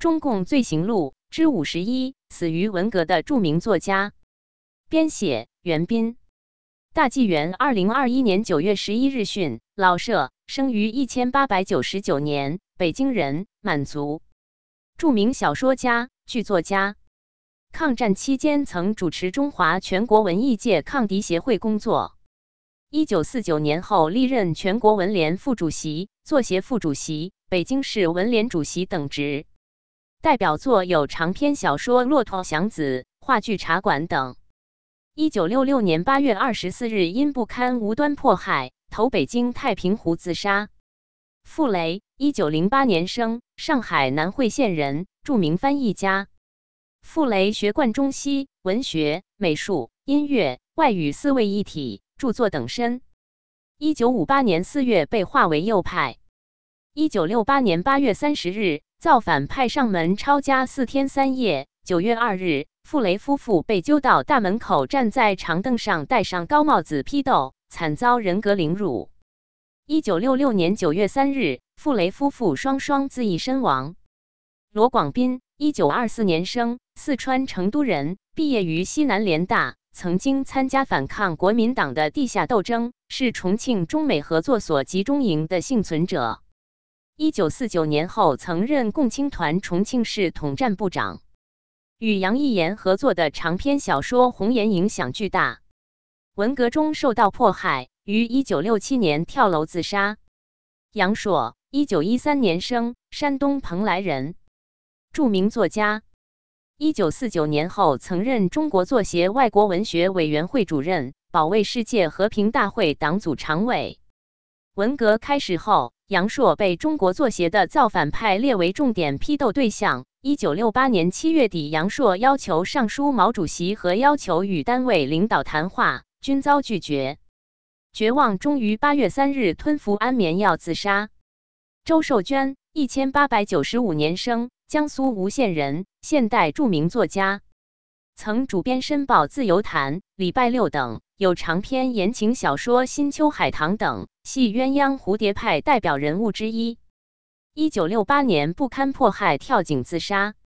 中共罪行录》之五十一，死于文革的著名作家。编写：袁斌。大纪元二零二一年九月十一日讯：老舍生于一千八百九十九年，北京人，满族，著名小说家、剧作家。抗战期间曾主持中华全国文艺界抗敌协会工作。一九四九年后历任全国文联副主席、作协副主席、北京市文联主席等职。代表作有长篇小说《骆驼祥子》、话剧《茶馆》等。一九六六年八月二十四日因不堪无端迫害，投北京太平湖自杀。傅雷，一九零八年生，上海南汇县人，著名翻译家。傅雷学贯中西，文学、美术、音乐、外语四位一体。著作等身。一九五八年四月被划为右派。一九六八年八月三十日，造反派上门抄家四天三夜。九月二日，傅雷夫妇被揪到大门口，站在长凳上，戴上高帽子批斗，惨遭人格凌辱。一九六六年九月三日，傅雷夫妇双双自缢身亡。罗广斌，一九二四年生，四川成都人，毕业于西南联大。曾经参加反抗国民党的地下斗争，是重庆中美合作所集中营的幸存者。一九四九年后，曾任共青团重庆市统战部长。与杨义言合作的长篇小说《红岩》影响巨大。文革中受到迫害，于一九六七年跳楼自杀。杨朔，一九一三年生，山东蓬莱人，著名作家。一九四九年后，曾任中国作协外国文学委员会主任、保卫世界和平大会党组常委。文革开始后，杨朔被中国作协的造反派列为重点批斗对象。一九六八年七月底，杨朔要求上书毛主席和要求与单位领导谈话，均遭拒绝。绝望终于八月三日吞服安眠药自杀。周寿娟，一千八百九十五年生。江苏吴县人，现代著名作家，曾主编《申报》《自由谈》《礼拜六》等，有长篇言情小说《新秋海棠》等，系鸳鸯蝴蝶派代表人物之一。一九六八年不堪迫害，跳井自杀。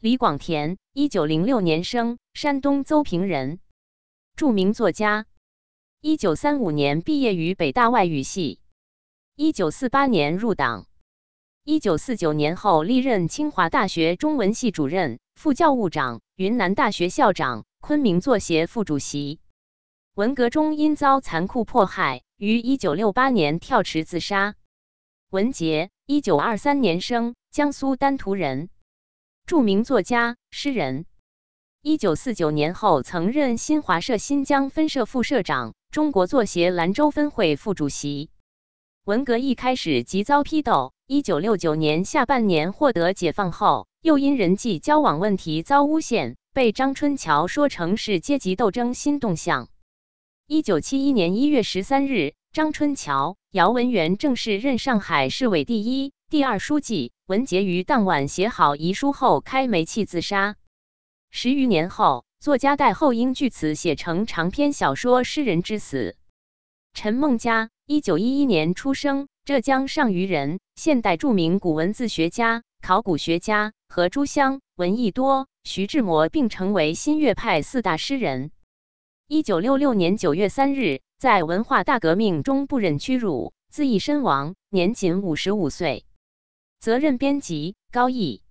李广田，一九零六年生，山东邹平人，著名作家。一九三五年毕业于北大外语系，一九四八年入党。一九四九年后，历任清华大学中文系主任、副教务长、云南大学校长、昆明作协副主席。文革中因遭残酷迫害，于一九六八年跳池自杀。文杰，一九二三年生，江苏丹徒人，著名作家、诗人。一九四九年后，曾任新华社新疆分社副社长、中国作协兰州分会副主席。文革一开始即遭批斗。一九六九年下半年获得解放后，又因人际交往问题遭诬陷，被张春桥说成是阶级斗争新动向。一九七一年一月十三日，张春桥、姚文元正式任上海市委第一、第二书记。文杰于当晚写好遗书后开煤气自杀。十余年后，作家戴厚英据此写成长篇小说《诗人之死》。陈梦家，一九一一年出生。浙江上虞人，现代著名古文字学家、考古学家，和朱湘、闻一多、徐志摩并成为新月派四大诗人。一九六六年九月三日，在文化大革命中不忍屈辱，自缢身亡，年仅五十五岁。责任编辑：高毅。